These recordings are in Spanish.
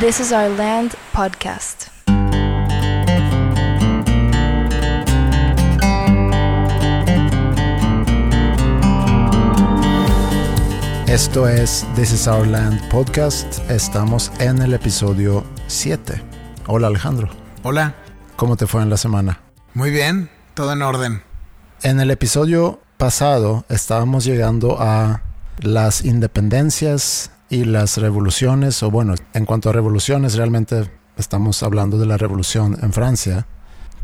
This is Our Land podcast. Esto es This is Our Land podcast. Estamos en el episodio 7. Hola Alejandro, Hola, ¿cómo te fue en la semana? muy bien, todo en orden. En el episodio pasado estábamos llegando a las independencias y las revoluciones, o bueno, en cuanto a revoluciones, realmente estamos hablando de la revolución en Francia,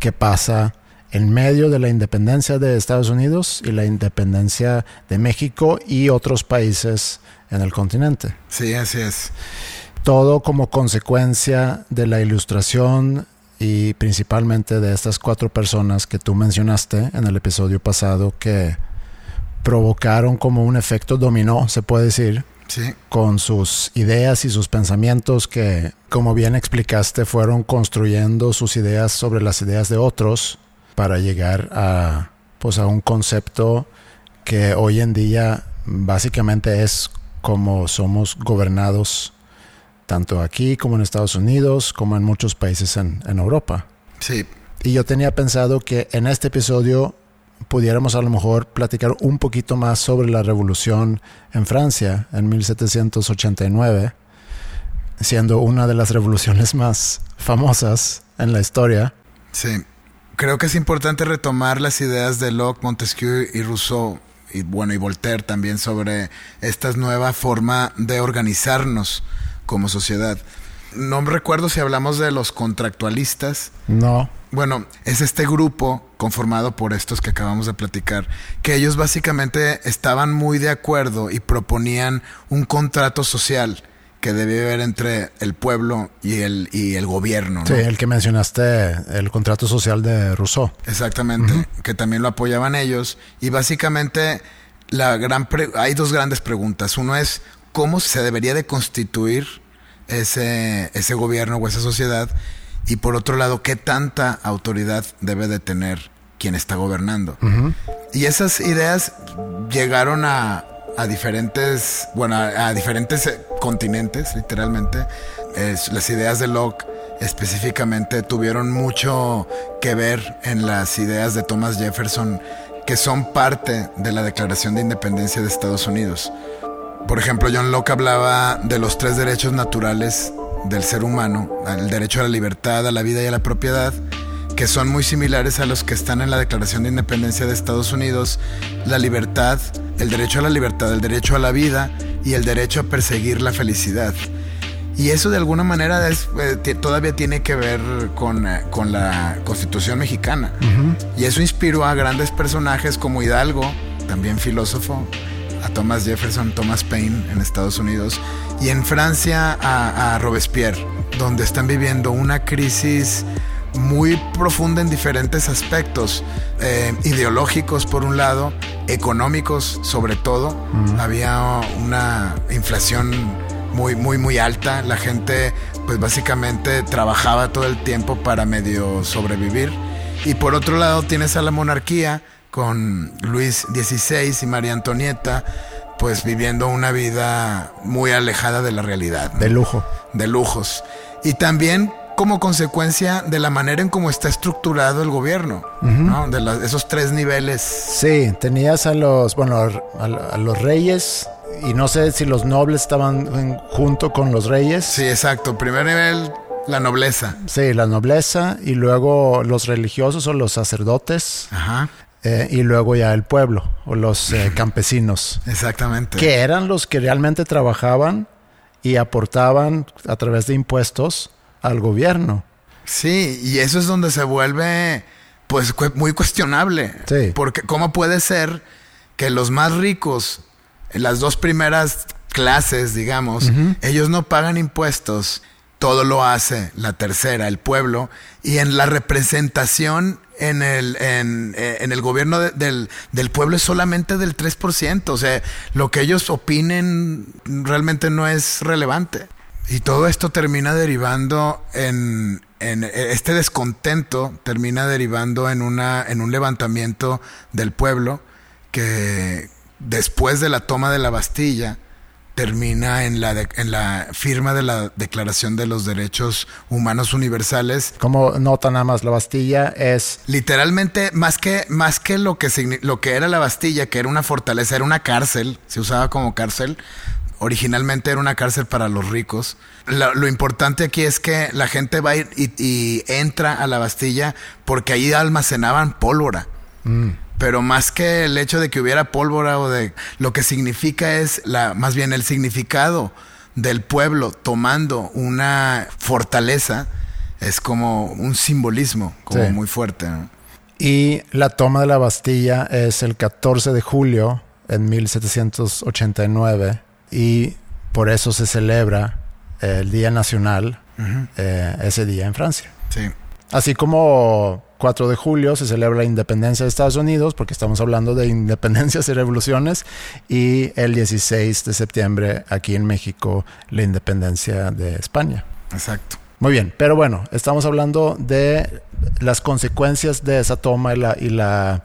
que pasa en medio de la independencia de Estados Unidos y la independencia de México y otros países en el continente. Sí, así es. Todo como consecuencia de la ilustración y principalmente de estas cuatro personas que tú mencionaste en el episodio pasado que provocaron como un efecto dominó, se puede decir, Sí, con sus ideas y sus pensamientos que, como bien explicaste, fueron construyendo sus ideas sobre las ideas de otros para llegar a, pues, a un concepto que hoy en día básicamente es como somos gobernados tanto aquí como en Estados Unidos, como en muchos países en, en Europa. sí, Y yo tenía pensado que en este episodio pudiéramos a lo mejor platicar un poquito más sobre la revolución en Francia en 1789, siendo una de las revoluciones más famosas en la historia. sí. Creo que es importante retomar las ideas de Locke, Montesquieu y Rousseau, y bueno, y Voltaire también sobre esta nueva forma de organizarnos como sociedad. No me recuerdo si hablamos de los contractualistas, No, Bueno, es este grupo conformado por estos que acabamos de platicar, que ellos básicamente estaban muy de acuerdo y proponían un contrato social que debía haber entre el pueblo y el, y el gobierno. ¿no? sí, el que mencionaste, el contrato social de Rousseau. Exactamente, que también lo apoyaban ellos. Y básicamente la gran pre- hay dos grandes preguntas. Uno es cómo se debería de constituir ese, ese gobierno o esa sociedad. Y por otro lado, qué tanta autoridad debe de tener quien está gobernando. Y esas ideas llegaron a, a diferentes, bueno, a, a diferentes eh, continentes, literalmente. Es- las ideas de Locke específicamente tuvieron mucho que ver en las ideas de Thomas Jefferson, que son parte de la Declaración de Independencia de Estados Unidos. Por ejemplo, John Locke hablaba de los tres derechos naturales del ser humano, el derecho a la libertad, a la vida y a la propiedad, que son muy similares a los que están en la Declaración de Independencia de Estados Unidos, la libertad, el derecho a la libertad, el derecho a la vida y el derecho a perseguir la felicidad. Y eso de alguna manera es, eh, todavía tiene que ver con, eh, con la Constitución mexicana. Y eso inspiró a grandes personajes como Hidalgo, también filósofo, a Thomas Jefferson, Thomas Paine en Estados Unidos, y en Francia a, a Robespierre, donde están viviendo una crisis muy profunda en diferentes aspectos, eh, ideológicos por un lado, económicos sobre todo. Había una inflación muy, muy, muy alta. La gente, pues básicamente trabajaba todo el tiempo para medio sobrevivir. Y por otro lado tienes a la monarquía con Luis XVI y María Antonieta, pues viviendo una vida muy alejada de la realidad. ¿no? De lujo. de lujos. Y también como consecuencia de la manera en cómo está estructurado el gobierno, ¿no? De la- esos tres niveles. Sí, tenías a los, bueno, a, a los reyes y no sé si los nobles estaban en- junto con los reyes. Sí, exacto. Primer nivel, la nobleza. Sí, la nobleza y luego los religiosos o los sacerdotes Ajá, eh, y luego ya el pueblo o los eh, campesinos, exactamente. que eran los que realmente trabajaban y aportaban a través de impuestos al gobierno. Sí, y eso es donde se vuelve, pues, muy cuestionable. Sí. Porque, ¿cómo puede ser que los más ricos, en las dos primeras clases, digamos, ellos no pagan impuestos? Todo lo hace la tercera, el pueblo, y en la representación en el, en, eh, en el gobierno de- del, del pueblo es solamente del 3%. O sea, lo que ellos opinen realmente no es relevante. Y todo esto termina derivando en, en este descontento termina derivando en una en un levantamiento del pueblo que después de la toma de la Bastilla termina en la, en la firma de la Declaración de los Derechos Humanos Universales. Como nota nada más, la Bastilla es... Literalmente, más que, más que, lo, que lo que era la Bastilla, que era una fortaleza, era una cárcel, se usaba como cárcel, originalmente era una cárcel para los ricos. Lo, importante aquí es que la gente va y, y, entra a la Bastilla porque ahí almacenaban pólvora. Mm. Pero más que el hecho de que hubiera pólvora o de lo que significa es la, más bien el significado del pueblo tomando una fortaleza es como un simbolismo como muy fuerte. Y la toma de la Bastilla es el 14 de julio en 1789 y por eso se celebra el Día Nacional eh, ese día en Francia. Sí. Así como 4 de julio se celebra la independencia de Estados Unidos, porque estamos hablando de independencias y revoluciones, y el 16 de septiembre aquí en México la independencia de España. Exacto. Muy bien, pero bueno, estamos hablando de las consecuencias de esa toma y la, y la,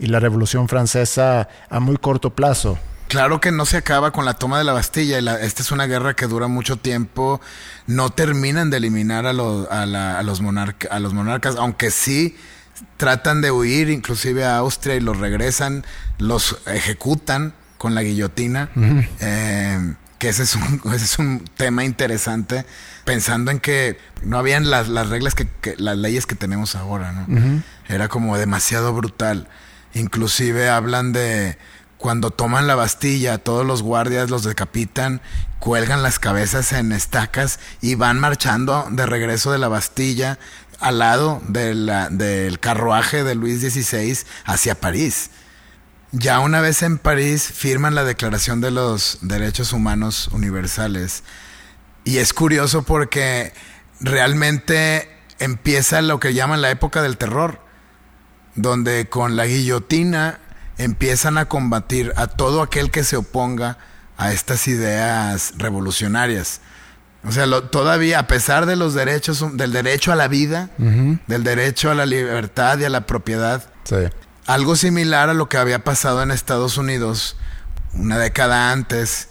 y la revolución francesa a muy corto plazo. Claro que no se acaba con la toma de la Bastilla. esta es una guerra que dura mucho tiempo. No terminan de eliminar a, los, a, los, a los monarcas, aunque sí tratan de huir, inclusive a Austria, y los regresan, los ejecutan con la guillotina. Eh, que ese es, un, ese es un tema interesante, pensando en que no habían las, las reglas, que, las leyes que tenemos ahora, ¿no? Era como demasiado brutal. Inclusive hablan de cuando toman la Bastilla, todos los guardias los decapitan, cuelgan las cabezas en estacas y van marchando de regreso de la Bastilla al lado del carruaje de Luis XVI hacia París. Ya una vez en París firman la Declaración de los Derechos Humanos Universales. Y es curioso porque realmente empieza lo que llaman la época del terror, donde con la guillotina empiezan a combatir a todo aquel que se oponga a estas ideas revolucionarias. O sea, todavía, a pesar de los derechos, del derecho a la vida, del derecho a la libertad y a la propiedad, algo similar a lo que había pasado en Estados Unidos una década antes,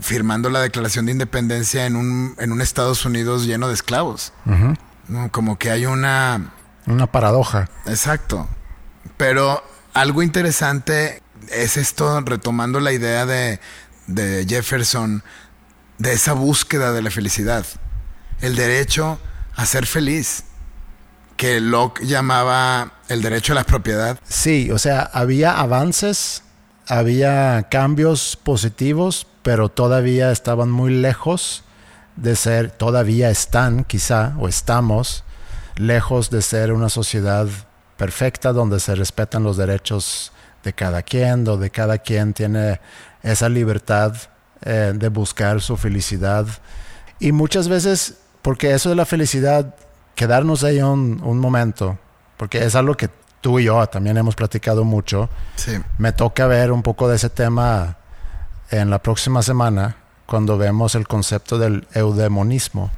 firmando la Declaración de Independencia en un, en un Estados Unidos lleno de esclavos. Como que hay una... Una paradoja. Exacto. Pero algo interesante es esto, retomando la idea de, Jefferson, de esa búsqueda de la felicidad, el derecho a ser feliz, que Locke llamaba el derecho a la propiedad. Sí, o sea, había avances, había cambios positivos, pero todavía estaban muy lejos de ser, todavía están quizá, o estamos, lejos de ser una sociedad perfecta donde se respetan los derechos de cada quien, donde cada quien tiene esa libertad eh, de buscar su felicidad. Y muchas veces, porque eso de la felicidad, quedarnos ahí un, un momento, porque es algo que tú y yo también hemos platicado mucho. Me toca ver un poco de ese tema en la próxima semana, cuando vemos el concepto del eudemonismo,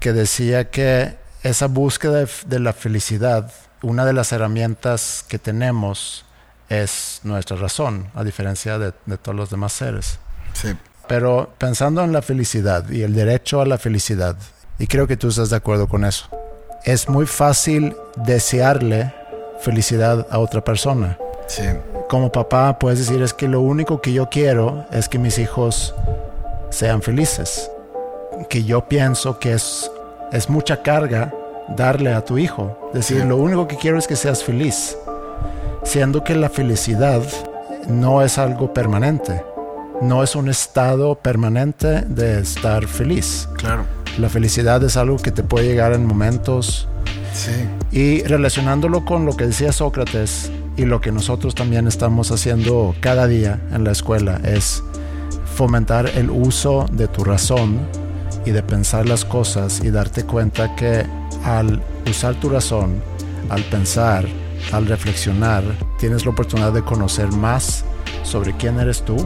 que decía que esa búsqueda de la felicidad una de las herramientas que tenemos es nuestra razón, a diferencia de, todos los demás seres. Sí. Pero pensando en la felicidad y el derecho a la felicidad, y creo que tú estás de acuerdo con eso, es muy fácil desearle felicidad a otra persona. Sí. Como papá puedes decir es que lo único que yo quiero es que mis hijos sean felices. Que yo pienso que es, es mucha carga darle a tu hijo. Decir, lo único que quiero es que seas feliz. Siendo que la felicidad no es algo permanente. No es un estado permanente de estar feliz. Claro. La felicidad es algo que te puede llegar en momentos. Sí. Y relacionándolo con lo que decía Sócrates y lo que nosotros también estamos haciendo cada día en la escuela es fomentar el uso de tu razón y de pensar las cosas y darte cuenta que al usar tu razón, al pensar, al reflexionar, tienes la oportunidad de conocer más sobre quién eres tú.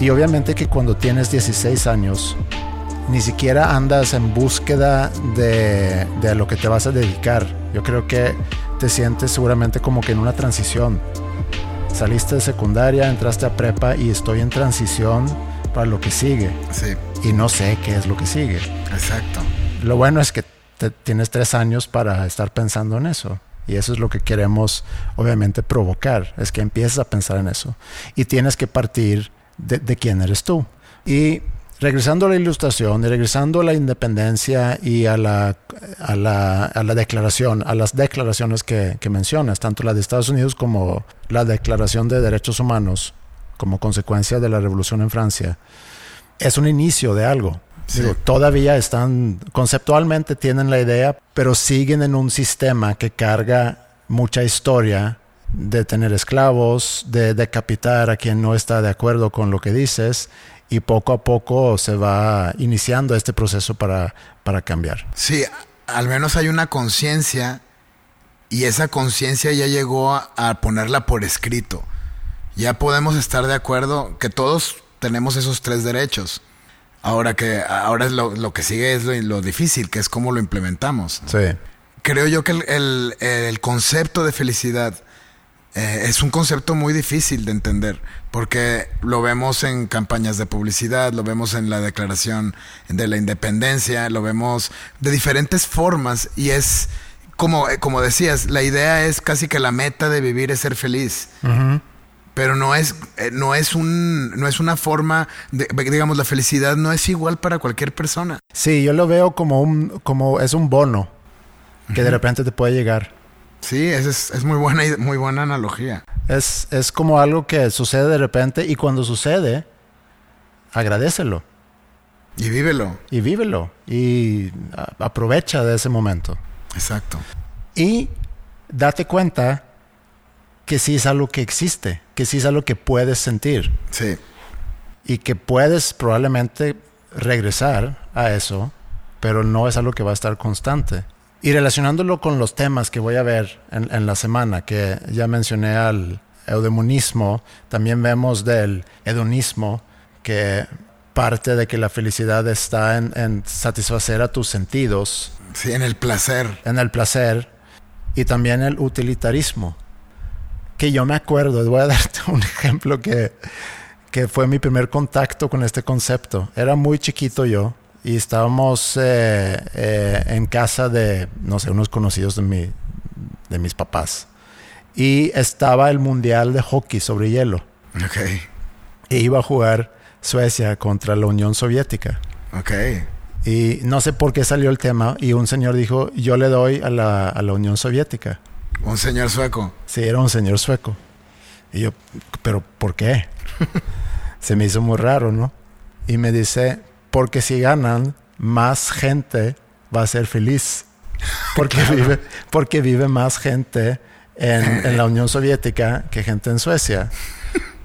Y obviamente que cuando tienes 16 años, ni siquiera andas en búsqueda de, de lo que te vas a dedicar. Yo creo que te sientes seguramente como que en una transición. Saliste de secundaria, entraste a prepa y estoy en transición para lo que sigue. Sí, Y no sé qué es lo que sigue. exacto. Lo bueno es que te- tienes tres años para estar pensando en eso. Y eso es lo que queremos, obviamente, provocar. Es que empieces a pensar en eso. Y tienes que partir de, quién eres tú. Y regresando a la ilustración y regresando a la independencia y a la, a la, a la declaración, a las declaraciones que, que mencionas, tanto la de Estados Unidos como la Declaración de Derechos Humanos, como consecuencia de la revolución en Francia, es un inicio de algo. Sí. Digo, todavía están, conceptualmente tienen la idea, pero siguen en un sistema que carga mucha historia de tener esclavos, de decapitar a quien no está de acuerdo con lo que dices, y poco a poco se va iniciando este proceso para, para cambiar. Sí, al menos hay una conciencia y esa conciencia ya llegó a, a ponerla por escrito. Ya podemos estar de acuerdo que todos tenemos esos tres derechos. Ahora que ahora es lo, lo que sigue es lo, lo difícil, que es cómo lo implementamos. Sí. Creo yo que el, el- el concepto de felicidad eh, es un concepto muy difícil de entender, porque lo vemos en campañas de publicidad, lo vemos en la declaración de la independencia, lo vemos de diferentes formas y es, como, eh, como decías, la idea es casi que la meta de vivir es ser feliz. Pero no es, eh, no es un, no es una forma de, digamos, la felicidad no es igual para cualquier persona. Sí, yo lo veo como un, como es un bono que de repente te puede llegar. Sí, esa es, es muy buena, muy buena analogía. Es, es como algo que sucede de repente y cuando sucede, agradecelo Y vívelo. y vívelo y aprovecha de ese momento. Exacto. Y date cuenta que sí es algo que existe, que sí es algo que puedes sentir Sí. y que puedes probablemente regresar a eso, pero no es algo que va a estar constante. Y relacionándolo con los temas que voy a ver en, en la semana, que ya mencioné al eudemonismo, también vemos del hedonismo, que parte de que la felicidad está en, en satisfacer a tus sentidos, Sí, en el placer. en el placer, y también el utilitarismo. Que yo me acuerdo, voy a darte un ejemplo que, que fue mi primer contacto con este concepto. Era muy chiquito yo y estábamos eh, eh, en casa de, no sé, unos conocidos de, mi, de mis papás. Y estaba el Mundial de Hockey sobre hielo. Ok. E iba a jugar Suecia contra la Unión Soviética. Ok. Y no sé por qué salió el tema y un señor dijo, yo le doy a la, a la Unión Soviética. Un señor sueco. Sí, era un señor sueco. Y yo, pero ¿por qué? Se me hizo muy raro, ¿no? Y me dice, porque si ganan, más gente va a ser feliz. Porque, vive, porque vive más gente en, en la Unión Soviética que gente en Suecia.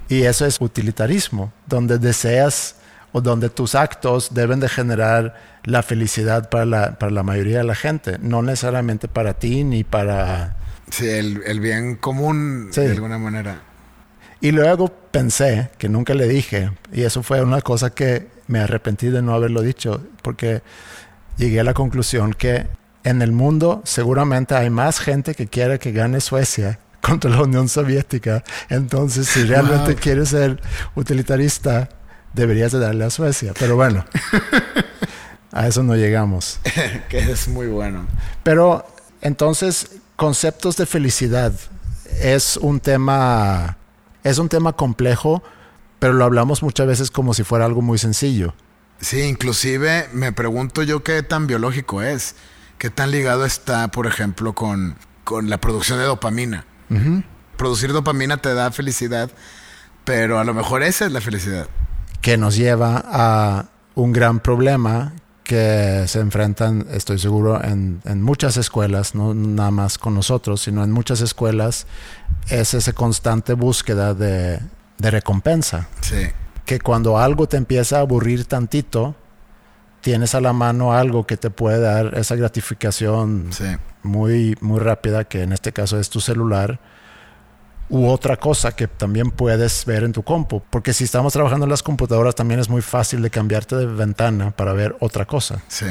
Y eso es utilitarismo, donde deseas o donde tus actos deben de generar la felicidad para la, para la mayoría de la gente, no necesariamente para ti ni para Sí, el, el bien común Sí. de alguna manera. Y luego pensé, que nunca le dije, y eso fue una cosa que me arrepentí de no haberlo dicho, porque llegué a la conclusión que en el mundo seguramente hay más gente que quiere que gane Suecia contra la Unión Soviética. Entonces, si realmente Wow. quieres ser utilitarista, deberías de darle a Suecia. Pero bueno, a eso no llegamos. que es muy bueno. Pero entonces, conceptos de felicidad es un tema es un tema complejo, pero lo hablamos muchas veces como si fuera algo muy sencillo. Sí, inclusive me pregunto yo qué tan biológico es. ¿Qué tan ligado está, por ejemplo, con, con la producción de dopamina? Producir dopamina te da felicidad, pero a lo mejor esa es la felicidad. que nos lleva a un gran problema que se enfrentan, estoy seguro, en, en muchas escuelas, no nada más con nosotros, sino en muchas escuelas, es esa constante búsqueda de, de recompensa. Sí, Que cuando algo te empieza a aburrir tantito, tienes a la mano algo que te puede dar esa gratificación sí, muy, muy rápida, que en este caso es tu celular, u otra cosa que también puedes ver en tu compu. Porque si estamos trabajando en las computadoras, también es muy fácil de cambiarte de ventana para ver otra cosa. sí.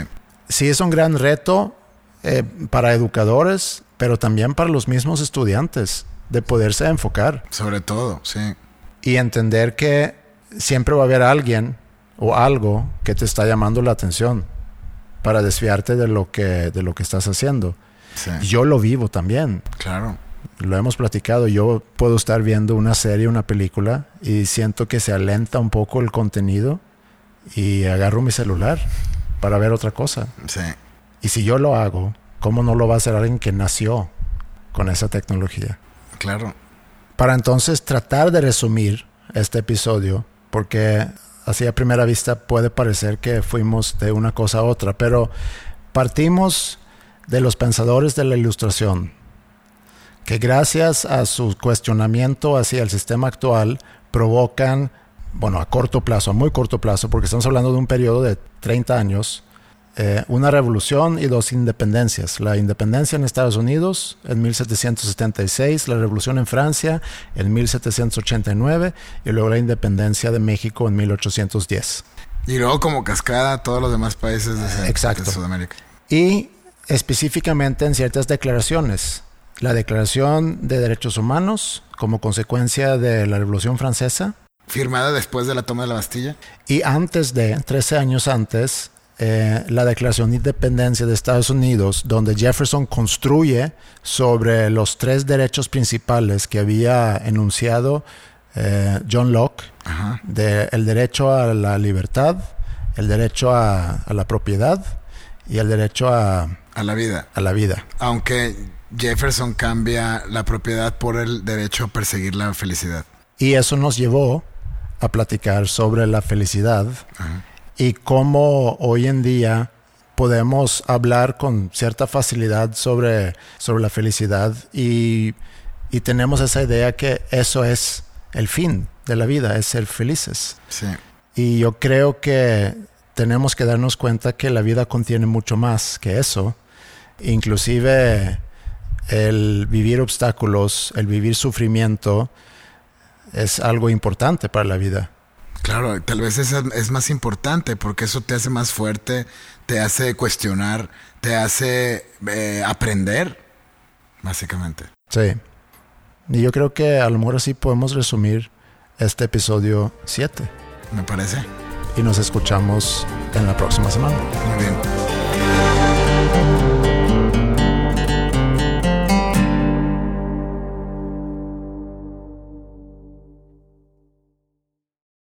Sí es un gran reto eh, para educadores, pero también para los mismos estudiantes, de poderse enfocar Sobre todo, sí. y entender que siempre va a haber alguien o algo que te está llamando la atención para desviarte de lo que, de lo que estás haciendo. Sí. Yo lo vivo también. Claro. Lo hemos platicado. Yo puedo estar viendo una serie, una película y siento que se alenta un poco el contenido y agarro mi celular para ver otra cosa. Sí. Y si yo lo hago, ¿cómo no lo va a hacer alguien que nació con esa tecnología? Claro. Para entonces tratar de resumir este episodio, porque así a primera vista puede parecer que fuimos de una cosa a otra, pero partimos de los pensadores de la ilustración, que gracias a su cuestionamiento hacia el sistema actual provocan, bueno, a corto plazo, a muy corto plazo, porque estamos hablando de un periodo de 30 años, eh, una revolución y dos independencias. La independencia en Estados Unidos en 1776, la revolución en Francia en 1789 y luego la independencia de México en 1810. Y luego como cascada todos los demás países de, Exacto. de Sudamérica. Y específicamente en ciertas declaraciones. La Declaración de Derechos Humanos como consecuencia de la Revolución Francesa Firmada después de la toma de la Bastilla. y antes de, 13 años antes, eh, la Declaración de Independencia de Estados Unidos, donde Jefferson construye sobre los tres derechos principales que había enunciado eh, John Locke, Ajá. de el derecho a la libertad, el derecho a, a la propiedad y el derecho a, A la vida. a la vida. Aunque Jefferson cambia la propiedad por el derecho a perseguir la felicidad. Y eso nos llevó a platicar sobre la felicidad Ajá. y cómo hoy en día podemos hablar con cierta facilidad sobre, sobre la felicidad y, y tenemos esa idea que eso es el fin de la vida, es ser felices. Sí. Y yo creo que tenemos que darnos cuenta que la vida contiene mucho más que eso. Inclusive el vivir obstáculos, el vivir sufrimiento, es algo importante para la vida. Claro, tal vez es, es más importante porque eso te hace más fuerte, te hace cuestionar, te hace eh, aprender, básicamente. Sí. Y yo creo que a lo mejor así podemos resumir este episodio 7. Me parece. Y nos escuchamos en la próxima semana. Muy bien.